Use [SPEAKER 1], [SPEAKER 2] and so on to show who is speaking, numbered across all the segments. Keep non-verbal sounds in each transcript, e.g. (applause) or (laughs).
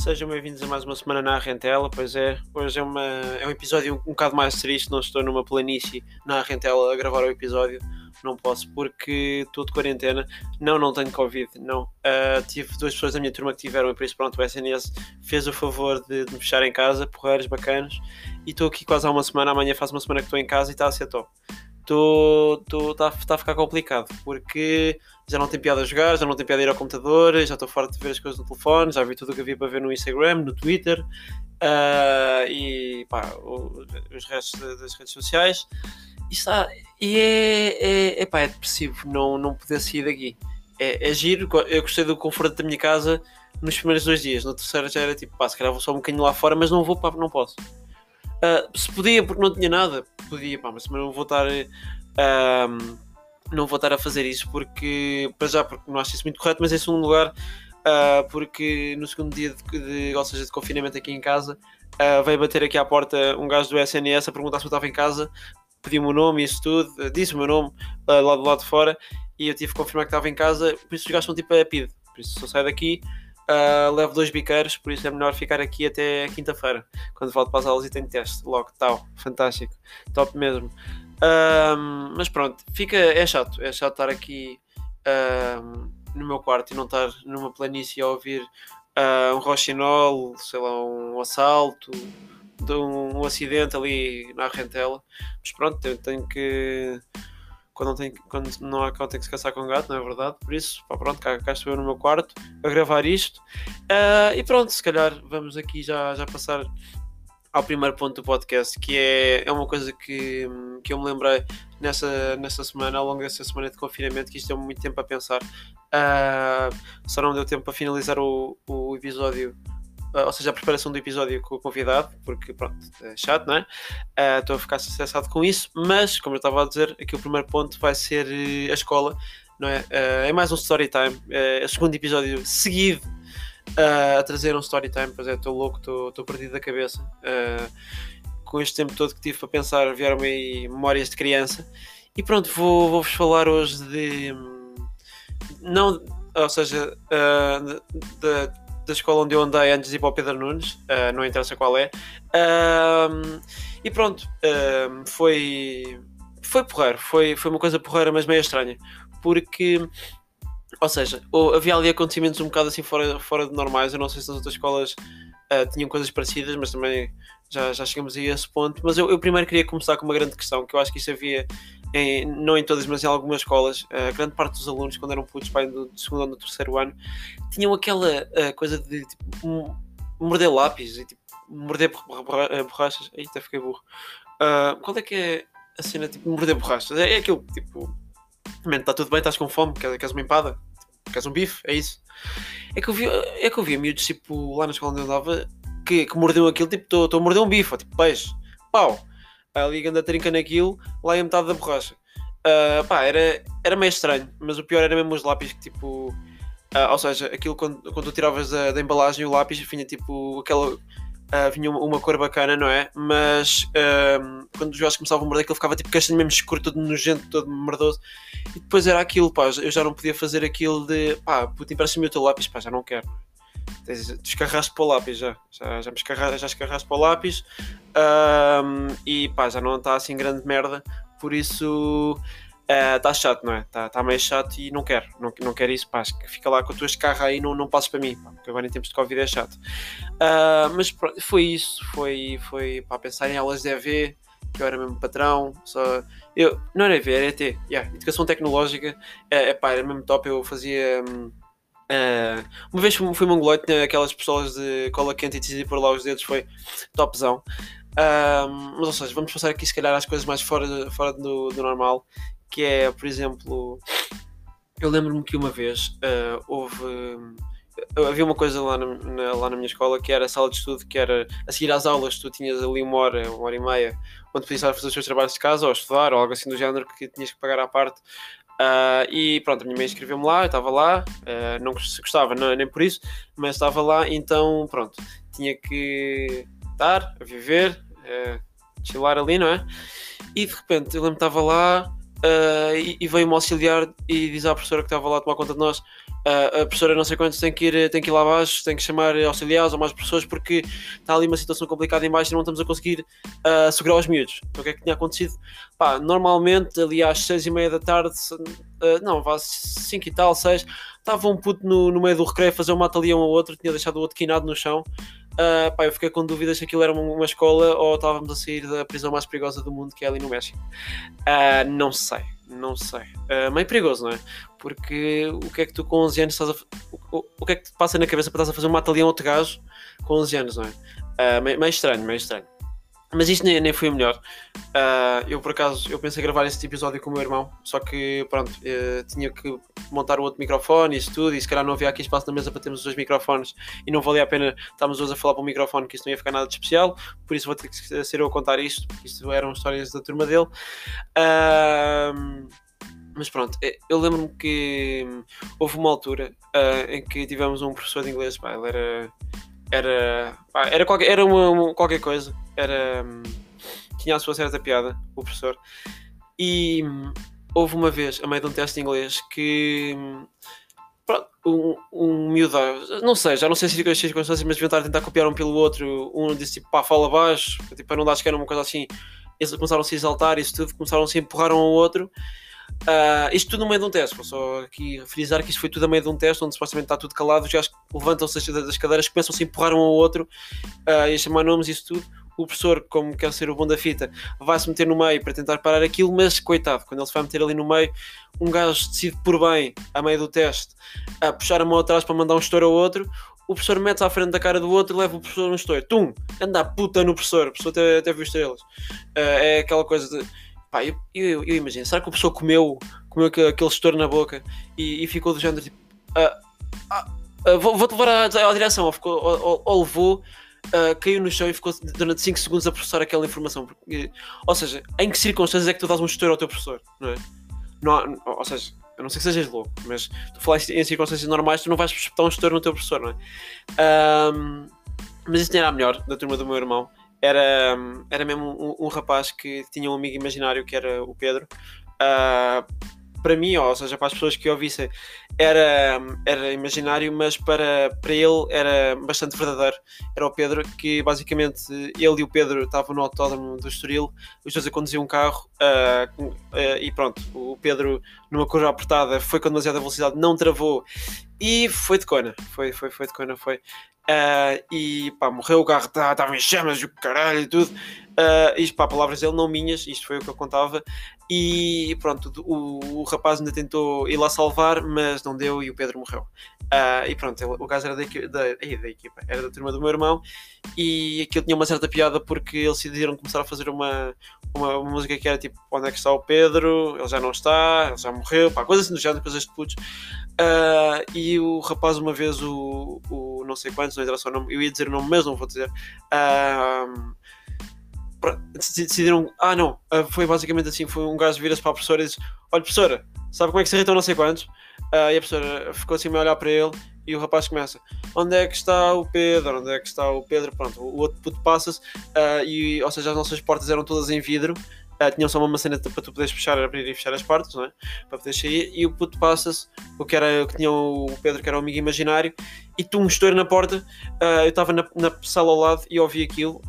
[SPEAKER 1] Sejam bem-vindos a mais uma semana na Arrentela. Pois é, hoje é, uma, é um episódio um, um bocado mais triste. Não estou numa planície na Arrentela a gravar o episódio. Não posso porque estou de quarentena. Não, não tenho Covid. Não. Uh, tive duas pessoas da minha turma que tiveram e por isso, pronto, o SNS fez o favor de, de me fechar em casa, porreiros bacanas. E estou aqui quase há uma semana. Amanhã faço uma semana que estou em casa e está a ser top está tá a ficar complicado porque já não tem piada a jogar, já não tem piada a ir ao computador, já estou fora de ver as coisas no telefone, já vi tudo o que havia para ver no Instagram, no Twitter uh, e pá, o, os restos das redes sociais. E, está, e é, é, é, pá, é depressivo não, não poder sair daqui. É, é giro, eu gostei do conforto da minha casa nos primeiros dois dias, no terceiro já era tipo, pá, se calhar vou só um bocadinho lá fora, mas não vou, pá, não posso. Uh, se podia porque não tinha nada, podia, pá, mas também não vou estar. Uh, não vou estar a fazer isso porque, para já, porque não acho isso muito correto, mas em segundo lugar, uh, porque no segundo dia de, de, ou seja, de confinamento aqui em casa, uh, veio bater aqui à porta um gajo do SNS a perguntar se eu estava em casa, pediu-me o nome e isso tudo, disse o meu nome uh, lá do lado de fora e eu tive que confirmar que estava em casa, por isso os gajos são tipo a PID, por isso se eu saio daqui Uh, levo dois biqueiros, por isso é melhor ficar aqui até quinta-feira, quando volto para as aulas e tenho teste. Logo, tal, fantástico, top mesmo. Uh, mas pronto, fica, é chato, é chato estar aqui uh, no meu quarto e não estar numa planície a ouvir um rochinol, sei lá, um assalto, de um, um acidente ali na rentela. Mas pronto, eu tenho que quando não, tem, quando não há cão tem que se caçar com gato, não é verdade? Por isso, pá, pronto, cá, cá estou eu no meu quarto a gravar isto. Uh, e pronto, se calhar vamos aqui já, já passar ao primeiro ponto do podcast, que é, é uma coisa que, que eu me lembrei nessa, nessa semana, ao longo dessa semana de confinamento, que isto deu muito tempo a pensar. Uh, só não deu tempo para finalizar o, o episódio ou seja, a preparação do episódio com o convidado, porque pronto, é chato, não é? Ah, estou uh, a ficar estressado com isso, mas como eu estava a dizer, aqui o primeiro ponto vai ser uh, a escola, não é? Uh, é mais um story time, é o segundo episódio seguido a trazer um story time, pois é, estou louco, estou perdido da cabeça. com este tempo todo que tive para pensar, vieram-me aí memórias de criança. E pronto, vou-vos vou falar hoje de. Não, ou seja, de, da escola onde eu andei antes de ir para o Pedro Nunes, uh, não interessa qual é. Uh, e pronto, uh, foi, foi porreiro, foi, foi uma coisa porreira, mas meio estranha, porque, ou seja, havia ali acontecimentos um bocado assim fora, fora de normais. Eu não sei se as outras escolas ah, tinham coisas parecidas, mas também já, já chegamos a esse ponto. Mas eu, eu primeiro queria começar com uma grande questão, que eu acho que isso havia em, não em todas, mas em algumas escolas, a grande parte dos alunos, quando eram putos, pai, do, do segundo ou do terceiro ano, tinham aquela uh, coisa de tipo, morder lápis e tipo, morder eh, borrachas. Eita, fiquei burro. Uh, qual é que é a cena tipo morder borrachas? É, é aquilo tipo, man, está tudo bem, estás com fome, queres, queres uma empada? Queres um bife? É isso. É que eu vi, é que eu vi miúdos tipo, lá na escola onde eu andava que, que mordeu aquilo, tipo, estou a morder um bife, ou, tipo peixe, pau ali anda trinca naquilo, lá ia metade da borracha. Uh, pá, era, era meio estranho, mas o pior era mesmo os lápis que tipo. Uh, ou seja, aquilo quando, quando tu tiravas da, da embalagem o lápis vinha tipo aquela. Uh, vinha uma, uma, cor bacana, não é? Mas quando os gajos começavam a morder, aquilo ficava tipo castanho mesmo escuro, todo nojento, todo merdoso. E depois era aquilo, pá, eu já não podia fazer aquilo de pá, puto, empresta-me o teu lápis, pá, já não quero descarraste para o lápis já. Já, já, me já escarraste para o lápis um, e pá, já não está assim grande merda. Por isso está uh, chato, não é? Está tá meio chato e não quero. Não, não quero isso, pá. Fica lá com a tua escarra aí não, não passes para mim, pá, porque agora em tempos de Covid é chato. Uh, mas pronto, foi isso. Foi, foi para pensar em aulas de EV, que eu era mesmo patrão. Só, eu, não era EV, era ET. Yeah, educação tecnológica. É, é pá, era mesmo top. Eu fazia. Um, Uh, uma vez fui, mongolote, tinha aquelas pessoas de cola quente e decidi por lá os dedos, foi topzão. Uh, mas ou seja, vamos passar aqui se calhar às coisas mais fora, fora do, do normal, que é, por exemplo, eu lembro-me que uma vez uh, houve. havia uma coisa lá na, na, lá na minha escola que era a sala de estudo, que era a seguir às aulas, tu tinhas ali uma hora, uma hora e meia, onde podias fazer os teus trabalhos de casa ou estudar ou algo assim do género que tinhas que pagar à parte. Uh, e pronto, a minha mãe escreveu-me lá, eu estava lá, uh, não gostava não, nem por isso, mas estava lá, então pronto, tinha que estar a viver, uh, chilar ali, não é? E de repente eu lembro que estava lá uh, e, e veio-me auxiliar e diz à professora que estava lá a tomar conta de nós: a professora não sei quantos tem que, ir, tem que ir lá abaixo, tem que chamar auxiliares ou mais professores porque está ali uma situação complicada em baixo e não estamos a conseguir uh, segurar os miúdos. Então o que é que tinha acontecido? Pá, normalmente ali às seis e meia da tarde, uh, não, vá cinco e tal, seis, estava um puto no, no meio do recreio a fazer um mata-leão ao outro, tinha deixado o outro quinado no chão. Uh, pá, eu fiquei com dúvidas se aquilo era uma, uma, escola ou estávamos a sair da prisão mais perigosa do mundo, que é ali no México. Uh, não sei, não sei. Uh, meio perigoso, não é? Porque o que é que tu com 11 anos estás a. O, o que é que te passa na cabeça para estás a fazer um mata-leão outro gajo com 11 anos, não é? Uh, meio, meio estranho, meio estranho. Mas isto nem, nem foi o melhor. Uh, eu, por acaso, eu pensei gravar este episódio com o meu irmão, só que, pronto, uh, tinha que montar o outro microfone e isso tudo, e se calhar não havia aqui espaço na mesa para termos os dois microfones, e não valia a pena estarmos dois a falar para o microfone, que isso não ia ficar nada de especial, por isso vou ter que ser eu a contar isto, porque isto eram histórias da turma dele. Uh, mas pronto, eh, eu lembro-me que houve uma altura em que tivemos um professor de inglês, pá, ele era era, era, qualquer, era uma, uma, qualquer coisa, era, hum, tinha a sua certa piada, o professor. E hum, houve uma vez, a meio de um teste de inglês, que hum, pronto, um, um miúdo, não sei, já não sei se as circunstâncias, mas deviam tentar copiar um pelo outro. Um disse tipo, pá, fala abaixo, tipo, para não dar era uma coisa assim. Eles começaram a se exaltar isso tudo, começaram a se empurrar um ao outro. Uh, isto tudo no meio de um teste, vou só aqui frisar que isto foi tudo no meio de um teste, onde supostamente está tudo calado, os gajos levantam-se das cadeiras, começam-se a empurrar um ao outro uh, e a chamar nomes e isso tudo. O professor, como quer ser o bom da fita, vai-se meter no meio para tentar parar aquilo, mas coitado, quando ele se vai meter ali no meio, um gajo decide por bem, a meio do teste, a puxar a mão atrás para mandar um estouro ao outro. O professor mete-se à frente da cara do outro e leva o professor um estouro. Tum! Anda a puta no professor, o professor até, até viu estrelas. Uh, é aquela coisa de Pá, eu, eu, eu, imagino, será que a pessoa comeu, comeu aquele estouro na boca e, e ficou do género tipo. Ah, ah, ah, vou, vou-te levar à, à direção, ou, ficou, ou, ou levou, caiu no chão e ficou durante 5 segundos a processar aquela informação. Porque, ou seja, em que circunstâncias é que tu dás um estouro ao teu professor? Não é? Não ou seja, eu não sei que sejas louco, mas tu falas em circunstâncias normais, tu não vais espetar um estouro no teu professor, não é? Um, mas isso nem era melhor da turma do meu irmão era, era mesmo um, um, rapaz que tinha um amigo imaginário que era o Pedro. Uh, para mim, ou seja, para as pessoas que ouvissem, era, era imaginário, mas para, para ele era bastante verdadeiro. Era o Pedro, que basicamente ele e o Pedro estavam no autódromo do Estoril, os dois a conduzir um carro uh, uh, e pronto, o Pedro numa curva apertada foi com demasiada velocidade, não travou e foi de cona, foi, foi, foi de cona, foi. Uh, e pá, morreu o carro, estava tá, em chamas e o caralho e tudo. Uh, isto, pá, palavras dele, não minhas, isto foi o que eu contava. E pronto, o, o rapaz ainda tentou ir lá salvar, mas não deu e o Pedro morreu. Uh, e pronto, o gajo era da, da, da, equipa, era da turma do meu irmão. E aquilo tinha uma certa piada porque eles decidiram começar a fazer uma, uma, uma, música que era tipo: onde é que está o Pedro? Ele já não está, ele já morreu, pá, coisas assim do género, coisas de putos. Uh, e o rapaz, uma vez, o, o não sei quantos, não interessa o nome, eu ia dizer o nome, mas não vou dizer. Uh, decidiram. Ah, não, uh, foi basicamente assim: foi um gajo vira-se para a professora e diz: Olha, professora, sabe como é que se irritam não sei quantos? e a professora ficou assim a olhar para ele e o rapaz começa: Onde é que está o Pedro? Onde é que está o Pedro? Pronto, o outro puto passa-se, e, ou seja, as nossas portas eram todas em vidro uh, tinham só uma maçaneta para tu poderes fechar, abrir e fechar as portas, não é? Para poder sair, e o puto passa-se, o que era que tinha o Pedro, que era o amigo imaginário, e tu um estouro na porta, uh, eu estava na, na, sala ao lado e ouvi aquilo.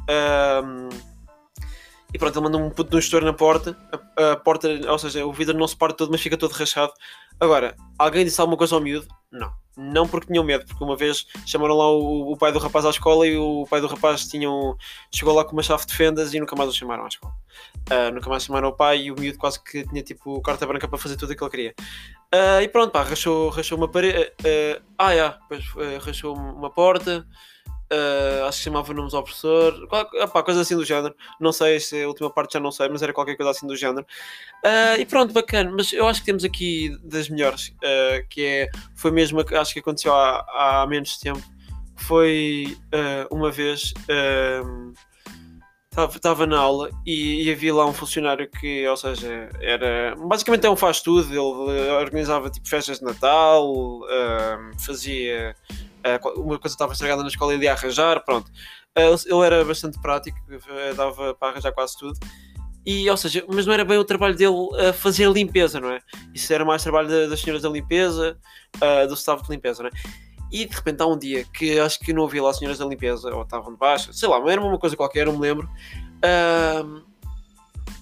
[SPEAKER 1] E pronto, ele mandou um puto de um estouro na porta, a, a, porta, ou seja, o vidro não se parte todo, mas fica todo rachado. Agora, alguém disse alguma coisa ao miúdo? Não. Não porque tinham medo, porque uma vez chamaram lá o, o pai do rapaz à escola e o pai do rapaz tinham, chegou lá com uma chave de fendas e nunca mais o chamaram à escola. Uh, nunca mais chamaram o pai e o miúdo quase que tinha tipo carta branca para fazer tudo o que ele queria. Uh, e pronto, pá, rachou, rachou uma parede. Uh, ah, yeah, depois rachou uma porta. Uh, acho que chamava nomes ao professor, opa, coisa assim do género. Não sei se a última parte já não sei, mas era qualquer coisa assim do género. Uh, e pronto, bacana. Mas eu acho que temos aqui das melhores, uh, que é, foi mesmo, acho que aconteceu há, há menos tempo. Foi uma vez. Estava na aula e, e, havia lá um funcionário que, ou seja, era basicamente é um faz tudo. Ele organizava tipo festas de Natal, fazia uma coisa estava estragada na escola e ele ia arranjar, pronto. Uh, ele era bastante prático, dava para arranjar quase tudo. e, ou seja, mas não era bem o trabalho dele a fazer limpeza, não é? Isso era mais trabalho das senhoras da limpeza, do staff de limpeza, não é? E de repente há um dia que acho que não havia lá senhoras da limpeza, ou estavam de baixo, sei lá, era uma coisa qualquer, não me lembro. Uh,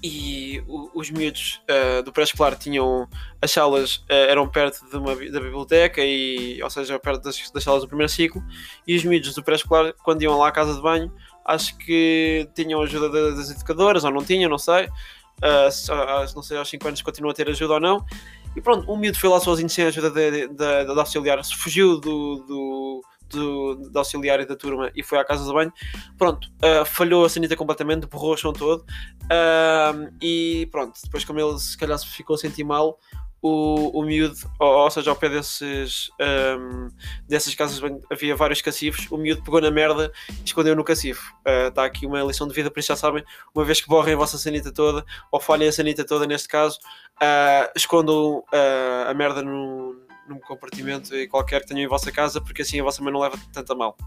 [SPEAKER 1] e os miúdos uh, do pré-escolar tinham as salas uh, eram perto de uma, da biblioteca e ou seja perto das, das salas do primeiro ciclo. E os miúdos do pré-escolar quando iam lá à casa de banho acho que tinham ajuda das educadoras ou não tinham não sei. Uh, não sei aos 5 anos continuam a ter ajuda ou não. E pronto um miúdo foi lá sozinho sem ajuda da auxiliar. Fugiu do, do do, da auxiliar e da turma e foi à casa de banho. Pronto, uh, falhou a sanita completamente, borrou o chão todo. Uh, e pronto, depois, como ele se calhar ficou a sentir mal, o, o miúdo, ou, ou seja, ao pé desses, um, dessas casas de banho havia vários cacifos. O miúdo pegou na merda e escondeu no cacifo. Está uh, aqui uma lição de vida, por isso já sabem, uma vez que borrem a vossa sanita toda, ou falhem a sanita toda neste caso, uh, escondam uh, a merda no, num compartimento qualquer que tenham em vossa casa, porque assim a vossa mãe não leva tanto a mal.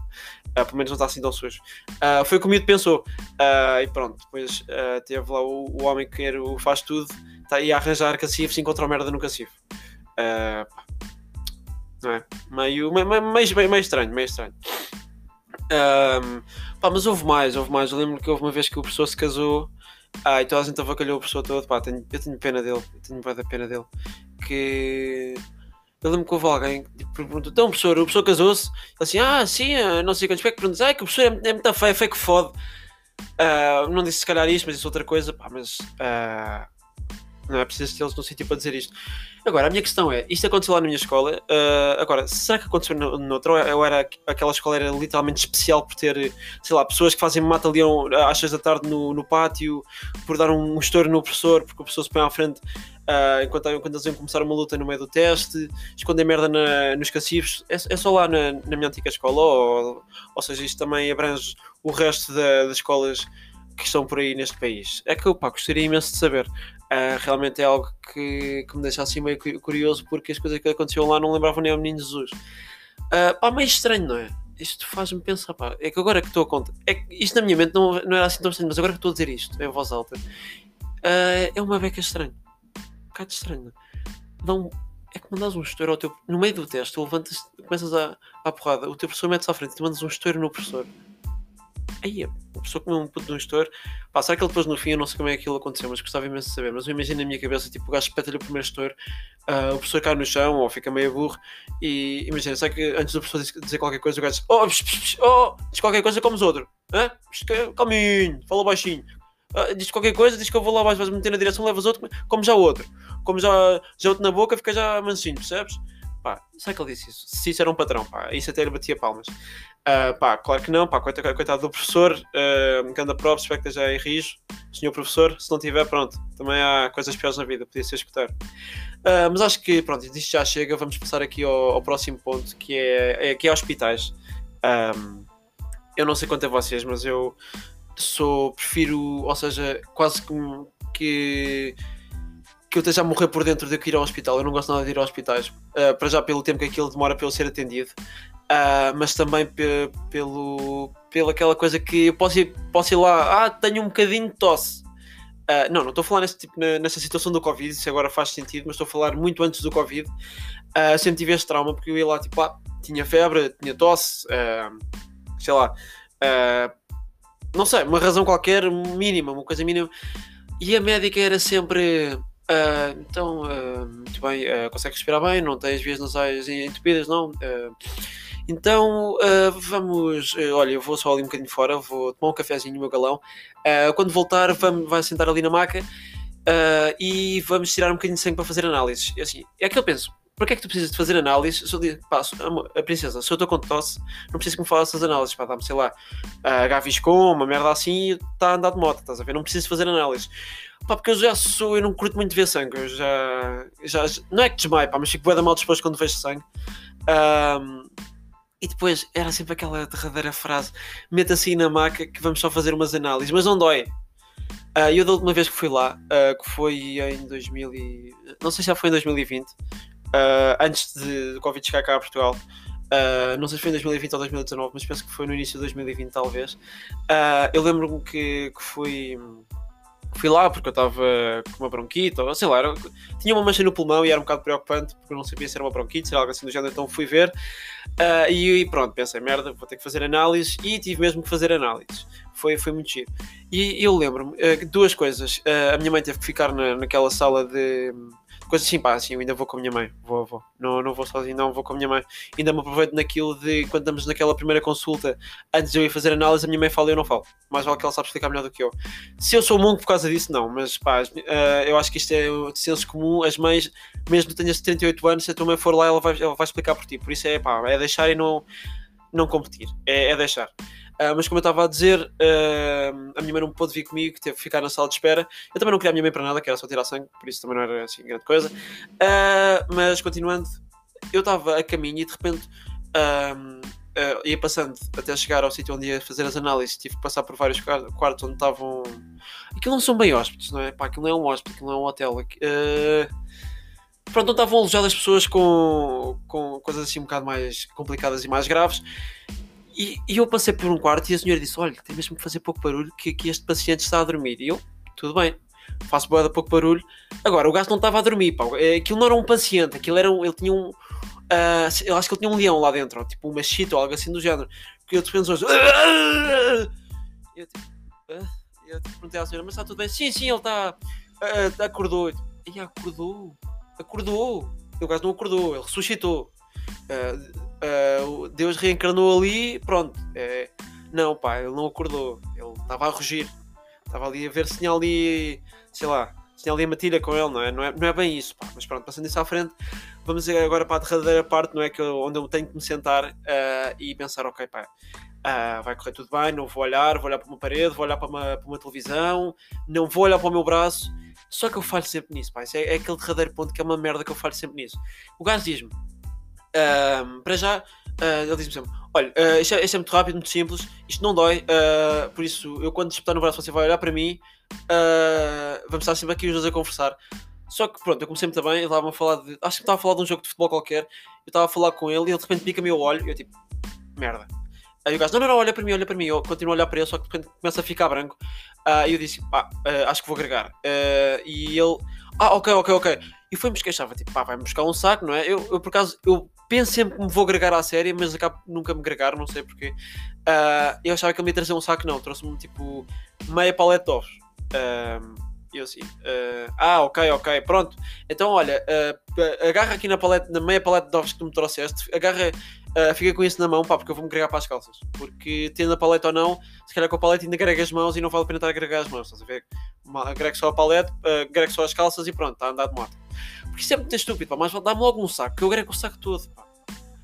[SPEAKER 1] Uh, pelo menos não está assim tão sujo. Uh, foi como o pensou. Uh, e pronto, depois teve lá o, o, homem que era o faz tudo, está aí a arranjar cacifes e encontrou merda no cacifo. não é? Meio, meio, meio, meio estranho, meio estranho. Um, pá, mas houve mais, houve mais. Eu lembro que houve uma vez que o professor se casou. Ah, e toda a gente avacalhou o professor todo. Pá, tenho, eu tenho pena dele. Eu tenho pena dele. Que eu lembro que houve alguém que perguntou: então, professor, o professor casou-se? Assim: ah, sim, não sei quantos. Espero que perguntas: ah, que o professor é, é muito feio, é feio que fode. Uh, não disse se calhar isto, mas disse outra coisa. Pá, mas uh, não é preciso tê-los no sítio para dizer isto. Agora, a minha questão é: isto aconteceu lá na minha escola. Uh, agora, será que aconteceu noutra? Ou era, aquela escola era literalmente especial por ter, sei lá, pessoas que fazem mata-leão às 6 da tarde no, no pátio, por dar um, um estouro no professor, porque o professor se põe à frente Uh, enquanto, enquanto eles iam começar uma luta no meio do teste, esconder merda na, nos cacifes, é, é, só lá na, na minha antiga escola, ou, ou seja, isto também abrange o resto da, das escolas que estão por aí neste país. É que eu gostaria imenso de saber. Uh, realmente é algo que, que me deixa assim meio curioso, porque as coisas que aconteciam lá não lembravam nem ao menino Jesus. Uh, pá, meio estranho, não é? Isto faz-me pensar, pá, é que agora que estou a conta, é que isto na minha mente não, não era assim tão estranho, mas agora que estou a dizer isto em voz alta, uh, é uma beca estranha bocado estranho. Não, é que mandas um estouro ao teu. No meio do teste, tu levantas, começas a, a porrada, o teu professor mete-se à frente tu mandas um estouro no professor. Aí, o professor comeu um puto de um estouro. Pá, será que ele depois no fim, eu não sei como é que aquilo aconteceu, mas gostava imenso de saber. Mas eu imagino na minha cabeça, tipo, o gajo espeta-lhe o primeiro estouro, uh, o professor cai no chão ou fica meio burro. E imagina, será que antes do professor dizer qualquer coisa, o gajo diz: Oh, psh, psh, oh diz qualquer coisa, comes outro. Hã? Calminho, fala baixinho. Uh, diz qualquer coisa, diz que eu vou lá, vais meter na direção, levas outro, como já outro como já, já outro na boca, fica já mansinho, percebes? Pá, sabe que ele disse isso? Se isso era um patrão, pá, isso até lhe batia palmas. Uh, pá, claro que não, pá, coitado, coitado do professor, uh, anda prova, espero que esteja aí rijo. Senhor professor, se não tiver, pronto, também há coisas piores na vida, podia ser escutar. Uh, mas acho que, pronto, isto já chega, vamos passar aqui ao, ao próximo ponto, que é, é, que é hospitais. Um, eu não sei quanto a vocês, mas eu sou, prefiro, ou seja, quase que, que que eu esteja a morrer por dentro de eu ir ao hospital. Eu não gosto nada de ir aos hospitais. Uh, para já pelo tempo que aquilo demora para eu ser atendido. Uh, mas também pelo, pela aquela coisa que eu posso ir, posso ir lá, ah, tenho um bocadinho de tosse. Uh, não, não estou a falar nesse, tipo, nessa situação do Covid, isso agora faz sentido, mas estou a falar muito antes do Covid. Uh, sempre tive este trauma porque eu ia lá, tipo, ah, tinha febre, tinha tosse, sei lá, não sei, uma razão qualquer mínima, uma coisa mínima. E a médica era sempre Uh, então, uh, muito bem, uh, respirar bem, não tens vias nasais entupidas, não? então, vamos. olha, eu vou só ali um bocadinho fora, vou tomar um cafezinho no meu galão. quando voltar, vamos, vai sentar ali na maca e vamos tirar um bocadinho de sangue para fazer análises. E assim, é que eu penso. Para que é que tu precisas de fazer análises? Se eu digo, pá, a princesa, se eu estou com tosse, não preciso que me faças análises, pá, dá-me, sei lá, uh, Gaviscon, uma merda assim, e está a andar de moto, estás a ver? Não preciso fazer análises. Pá, porque eu já sou, eu não curto muito ver sangue. Eu já, já, não é que desmaio, pá, mas fico bué mal depois quando vejo sangue. Um, e depois era sempre aquela derradeira frase: meta assim na maca que vamos só fazer umas análises, mas não dói. Uh, eu da última vez que fui lá, uh, que foi em 2000 e... não sei se já foi em 2020, uh, antes de, de Covid chegar cá a Portugal. Uh, não sei se foi em 2020 ou 2019, mas penso que foi no início de 2020, talvez. Uh, eu lembro-me que, que fui fui lá porque eu estava com uma bronquite, ou sei lá, era, tinha uma mancha no pulmão e era um bocado preocupante porque eu não sabia se era uma bronquite, se era algo assim do género, então fui ver uh, e, e, pronto, pensei, merda, vou ter que fazer análises e tive mesmo que fazer análises. Foi, foi muito chido. E eu lembro-me, uh, duas coisas, uh, a minha mãe teve que ficar na, naquela sala de coisa assim, pá, assim, eu ainda vou com a minha mãe, vou, vou, não, não vou sozinho, não, vou com a minha mãe. Ainda me aproveito naquilo de quando estamos naquela primeira consulta, antes de eu ir fazer análise, a minha mãe fala e eu não falo. Mais vale que ela sabe explicar melhor do que eu. Se eu sou mongo por causa disso, não, mas pá, uh, eu acho que isto é de senso comum. As mães, mesmo tenhas 78 anos, se a tua mãe for lá, ela vai, ela vai explicar por ti. Por isso é pá, é deixar e não, não competir, é, é deixar. Uh, mas como eu estava a dizer, uh, a minha mãe não pôde vir comigo, teve que ficar na sala de espera. Eu também não queria a minha mãe para nada, que era só tirar sangue, por isso também não era assim grande coisa. Uh, mas continuando, eu estava a caminho e de repente ia passando até chegar ao sítio onde ia fazer as análises. Tive que passar por vários quartos onde estavam. Aquilo não são bem hóspedes, não é? Pá, aquilo não é um hóspede, aquilo não é um hotel. Pronto, não estavam alojadas pessoas com, com coisas assim um bocado mais complicadas e mais graves. E, e, eu passei por um quarto e a senhora disse: Olha, tem mesmo que fazer pouco barulho, que aqui este paciente está a dormir. E eu, tudo bem, faço boa pouco barulho. Agora, o gajo não estava a dormir, pá. É, aquilo não era um paciente, aquilo era um, ele tinha um. Uh, eu acho que ele tinha um leão lá dentro, ou, tipo uma chita ou algo assim do género. Porque eu de repente (laughs) eu, tipo, uh, eu tipo, perguntei à senhora: Mas está tudo bem? Sim, sim, ele está. Uh, acordou. E acordou, acordou. E o gajo não acordou, ele ressuscitou. Uh, uh, Deus reencarnou ali, pronto. É, não, pá, ele não acordou. Ele estava a rugir. Estava ali a ver se tinha ali, sei lá, se tinha ali a matilha com ele, não é? Não é, não é bem isso, pá. Mas pronto, passando isso à frente, vamos agora para a derradeira parte, não é? Que eu, onde eu tenho que me sentar uh, e pensar, ok, pá. Uh, vai correr tudo bem, não vou olhar, vou olhar para uma parede, vou olhar para uma, para uma televisão, não vou olhar para o meu braço. Só que eu falho sempre nisso, pá. É, é, aquele derradeiro ponto que é uma merda que eu falho sempre nisso. O gajo diz-me: um, para já, uh, ele diz-me sempre: Olha, uh, isto, é, isto, é, muito rápido, muito simples, isto não dói, uh, por isso eu quando disputar no braço você vai olhar para mim, vamos estar sempre aqui os dois a conversar. Só que pronto, eu comecei muito bem, ele estava a falar de. Acho que estava a falar de um jogo de futebol qualquer, eu estava a falar com ele e ele de repente pica-me o olho e eu tipo, merda. Aí o gajo, não, não, não, olha para mim, olha para mim. Eu continuo a olhar para ele, só que de repente começa a ficar branco. Uh, e eu disse, pá, uh, acho que vou agregar. Uh, e ele, ah, ok, ok, ok. E foi-me esquechava, tipo, pá, vai buscar um saco, não é? Eu, eu, por acaso, eu penso sempre que me vou agregar à série, mas acabo nunca me agregar, não sei porquê. Uh, eu achava que ele me ia trazer um saco, não, trouxe-me tipo meia paleta de ovos. Uh, eu assim, uh, ah, ok, ok, pronto. Então, olha, uh, agarra aqui na, paleta, na meia paleta de ovos que tu me trouxeste, agarra, fica com isso na mão, pá, porque eu vou-me agregar para as calças. Porque tendo a paleta ou não, se calhar com a paleta ainda agrega as mãos e não vale a pena estar a agregar as mãos, estás a ver? Agrego só a paleta, uh, só as calças e pronto, está a andar de moto. Porque isso é muito estúpido, pá, mas dá-me logo um saco, que eu agrego o saco todo, pá.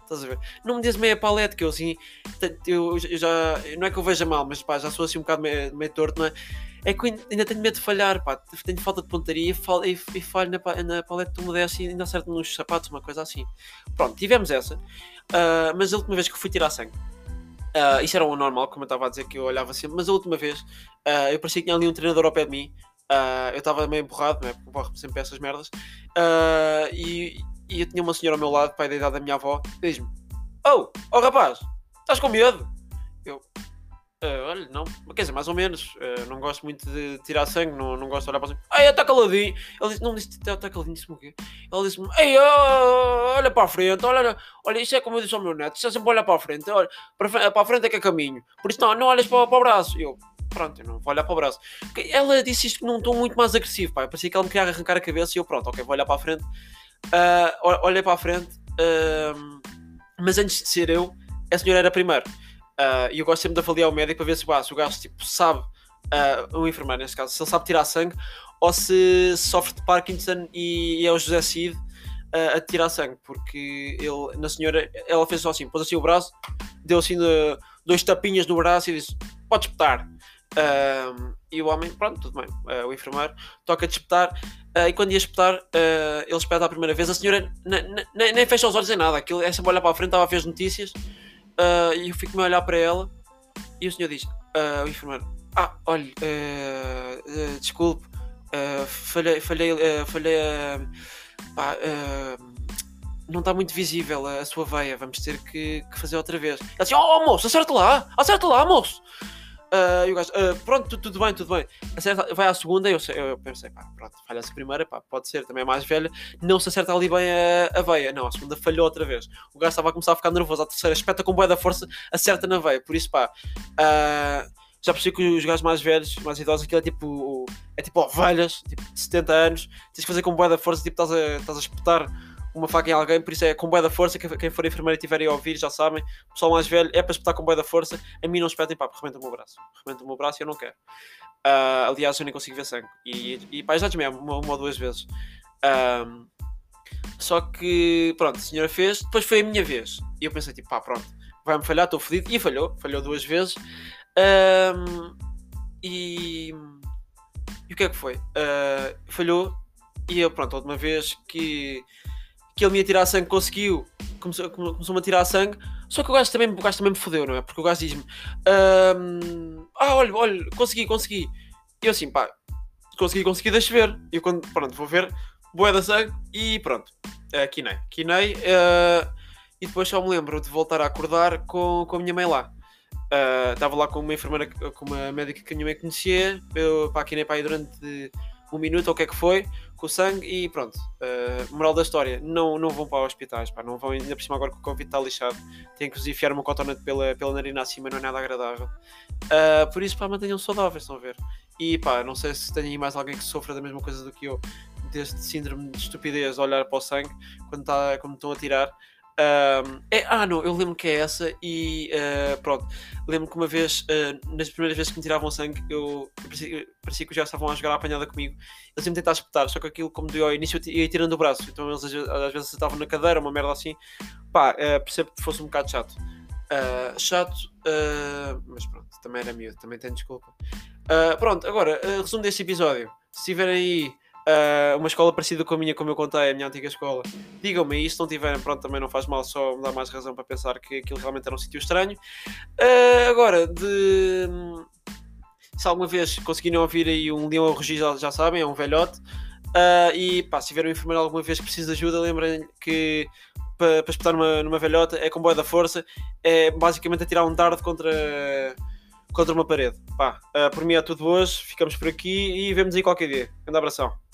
[SPEAKER 1] Estás a ver? Não me diz meia paleta, que eu assim, eu, eu, já, não é que eu veja mal, mas pá, já sou assim um bocado meio, meio torto, não é? É que eu ainda tenho medo de falhar, pá, tenho falta de pontaria e e, falho na, na paleta do Modeste e ainda acerto nos sapatos, uma coisa assim. Pronto, tivemos essa, uh, mas a última vez que fui tirar sangue, uh, isso era o normal, como eu estava a dizer que eu olhava sempre, mas a última vez uh, eu parecia que tinha ali um treinador ao pé de mim, eu estava meio empurrado, né, porque sempre essas merdas, e, e eu tinha uma senhora ao meu lado, pai da idade da minha avó, diz-me: Oh, oh rapaz, estás com medo? Eu, Uh, olha, não, quer dizer, mais ou menos. Uh, não gosto muito de tirar sangue, não, não gosto de olhar para cima. Ai, está caladinho. Ele disse, não disse, está tá caladinho, disse-me o quê? Ele disse-me, ei, oh, olha para a frente, olha, olha, isto é como eu disse ao meu neto, está sempre a olhar para a frente, olha, para, para a frente é que é caminho. Por isso, não, não olhas para, para o braço. Eu, pronto, eu não vou olhar para o braço. Ela disse isto num tom muito mais agressivo, pá. Parecia que ela me queria arrancar a cabeça e eu, pronto, ok, vou olhar para a frente. Uh, olhei para a frente, uh, mas antes de ser eu, a senhora era primeiro. Uh, e eu gosto sempre de avaliar o médico para ver se, bah, se o gajo tipo, sabe, uh, o enfermeiro neste caso, se ele sabe tirar sangue ou se sofre de Parkinson e, é o José Cid uh, a tirar sangue, porque ele, na senhora, ela fez só assim, pôs assim o braço, deu assim dois tapinhas no braço e disse: Pode espetar. E o homem, pronto, tudo bem. Uh, o enfermeiro toca de espetar. Uh, e quando ia espetar, uh, ele espeta a primeira vez. A senhora nem fecha os olhos em nada. Aquilo sempre olhar para a frente, estava a ver as notícias. E eu fico-me a olhar para ela e o senhor diz, o enfermeiro, ah, olha, desculpe, falhei, falhei, falhei, pá, não está muito visível a, a, sua veia, vamos ter que, que, fazer outra vez. Ela diz, oh, moço, acerta lá, acerta lá, moço. Uh, e o gajo, uh, pronto, tudo, tudo, bem, tudo bem. Acerta, vai à segunda, eu, eu pensei, pá, pronto, falha-se a primeira, pá, pode ser, também é mais velha, não se acerta ali bem a, a veia. Não, a segunda falhou outra vez. O gajo estava a começar a ficar nervoso, a terceira espeta com boa da força, acerta na veia. Por isso, pá, uh, já percebi que os gajos mais velhos, mais idosos, aquilo é tipo, é tipo ovelhas, tipo de 70 anos, tens que fazer com boa da força, tipo, estás a, estás a espetar uma faca em alguém, por isso é com boa da força. Quem for enfermeiro e tiverem a ouvir já sabem. O pessoal mais velho é para espetar com boa da força. A mim não espetem, pá, rebenta o meu braço. Rebenta o meu braço e eu não quero. Uh, aliás, eu nem consigo ver sangue. E, e pá, já mesmo, uma, uma ou duas vezes. Um, só que, pronto, a senhora fez, depois foi a minha vez. E eu pensei, tipo, pá, pronto, vai-me falhar, estou fodido. E falhou, falhou duas vezes. Um, e. E o que é que foi? Uh, falhou. E eu, pronto, a última vez que que ele me ia tirar sangue, conseguiu, começou-me começou a tirar sangue, só que o gajo também, o gajo também me fodeu, não é? Porque o gajo diz-me: um, Ah, olha, olha, consegui, consegui. E eu assim, pá, consegui, consegui, deixa ver. E eu quando, pronto, vou ver, boé da sangue e pronto, uh, quinei. Quinei uh, e depois só me lembro de voltar a acordar com, com a minha mãe lá. Estava uh, lá com uma enfermeira, com uma médica que a minha mãe conhecia. Eu, pá, quinei para aí durante um minuto ou o que é que foi com o sangue e pronto. Uh, moral da história, não, não vão para hospitais, pá, não vão ainda por cima agora que o Covid está lixado. Tem que vos enfiar uma cotonete pela, pela narina acima, não é nada agradável. Uh, por isso, pá, mantenham-se saudáveis, estão a ver. E pá, não sei se tem aí mais alguém que sofra da mesma coisa do que eu, deste síndrome de estupidez de olhar para o sangue quando, tá, quando estão a tirar. É, ah, não, eu lembro que é essa e uh, pronto. Lembro que uma vez, uh, nas primeiras vezes que me tiravam sangue, eu, eu parecia, parecia, que já estavam a jogar a apanhada comigo. Eles iam tentar espetar, só que aquilo, como deu ao início, eu ia tirando o braço. Então eles às, às vezes estavam na cadeira, uma merda assim. Pá, uh, percebo que fosse um bocado chato. chato, mas pronto, também era miúdo, também tenho desculpa. pronto, agora, resumo deste episódio. Se tiverem aí uh, uma escola parecida com a minha, como eu contei, a minha antiga escola. Digam-me e se não tiverem, pronto, também não faz mal, só me dá mais razão para pensar que aquilo realmente era um sítio estranho. Uh, agora, de. Se alguma vez conseguirem ouvir aí um leão a rugir, já, já sabem, é um velhote. Uh, e pá, se tiver um enfermeiro alguma vez que precisa de ajuda, lembrem que para, para espetar numa, numa velhota é com boa da força, é basicamente a tirar um dardo contra contra uma parede. Pá, por mim é tudo hoje, ficamos por aqui e vemos aí qualquer dia. Grande abração.